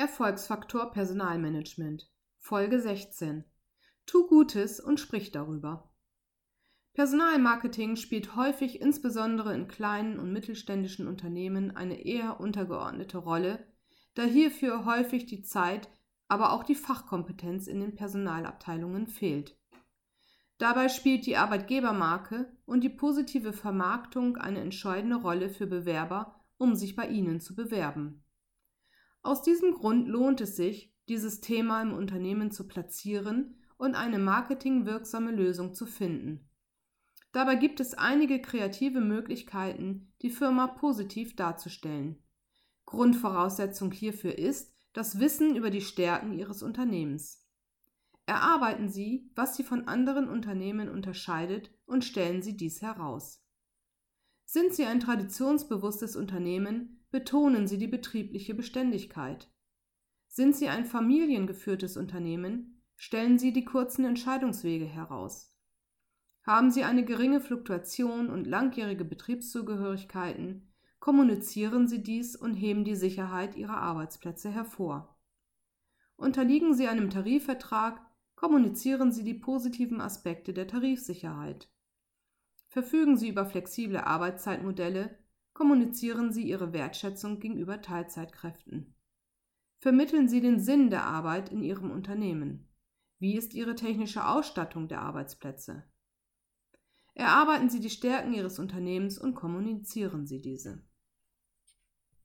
Erfolgsfaktor Personalmanagement Folge 16 Tu Gutes und sprich darüber. Personalmarketing spielt häufig insbesondere in kleinen und mittelständischen Unternehmen eine eher untergeordnete Rolle, da hierfür häufig die Zeit, aber auch die Fachkompetenz in den Personalabteilungen fehlt. Dabei spielt die Arbeitgebermarke und die positive Vermarktung eine entscheidende Rolle für Bewerber, um sich bei ihnen zu bewerben. Aus diesem Grund lohnt es sich, dieses Thema im Unternehmen zu platzieren und eine marketingwirksame Lösung zu finden. Dabei gibt es einige kreative Möglichkeiten, die Firma positiv darzustellen. Grundvoraussetzung hierfür ist das Wissen über die Stärken Ihres Unternehmens. Erarbeiten Sie, was Sie von anderen Unternehmen unterscheidet und stellen Sie dies heraus. Sind Sie ein traditionsbewusstes Unternehmen, betonen Sie die betriebliche Beständigkeit. Sind Sie ein familiengeführtes Unternehmen, stellen Sie die kurzen Entscheidungswege heraus. Haben Sie eine geringe Fluktuation und langjährige Betriebszugehörigkeiten, kommunizieren Sie dies und heben die Sicherheit Ihrer Arbeitsplätze hervor. Unterliegen Sie einem Tarifvertrag, kommunizieren Sie die positiven Aspekte der Tarifsicherheit. Verfügen Sie über flexible Arbeitszeitmodelle, kommunizieren Sie Ihre Wertschätzung gegenüber Teilzeitkräften. Vermitteln Sie den Sinn der Arbeit in Ihrem Unternehmen. Wie ist Ihre technische Ausstattung der Arbeitsplätze? Erarbeiten Sie die Stärken Ihres Unternehmens und kommunizieren Sie diese.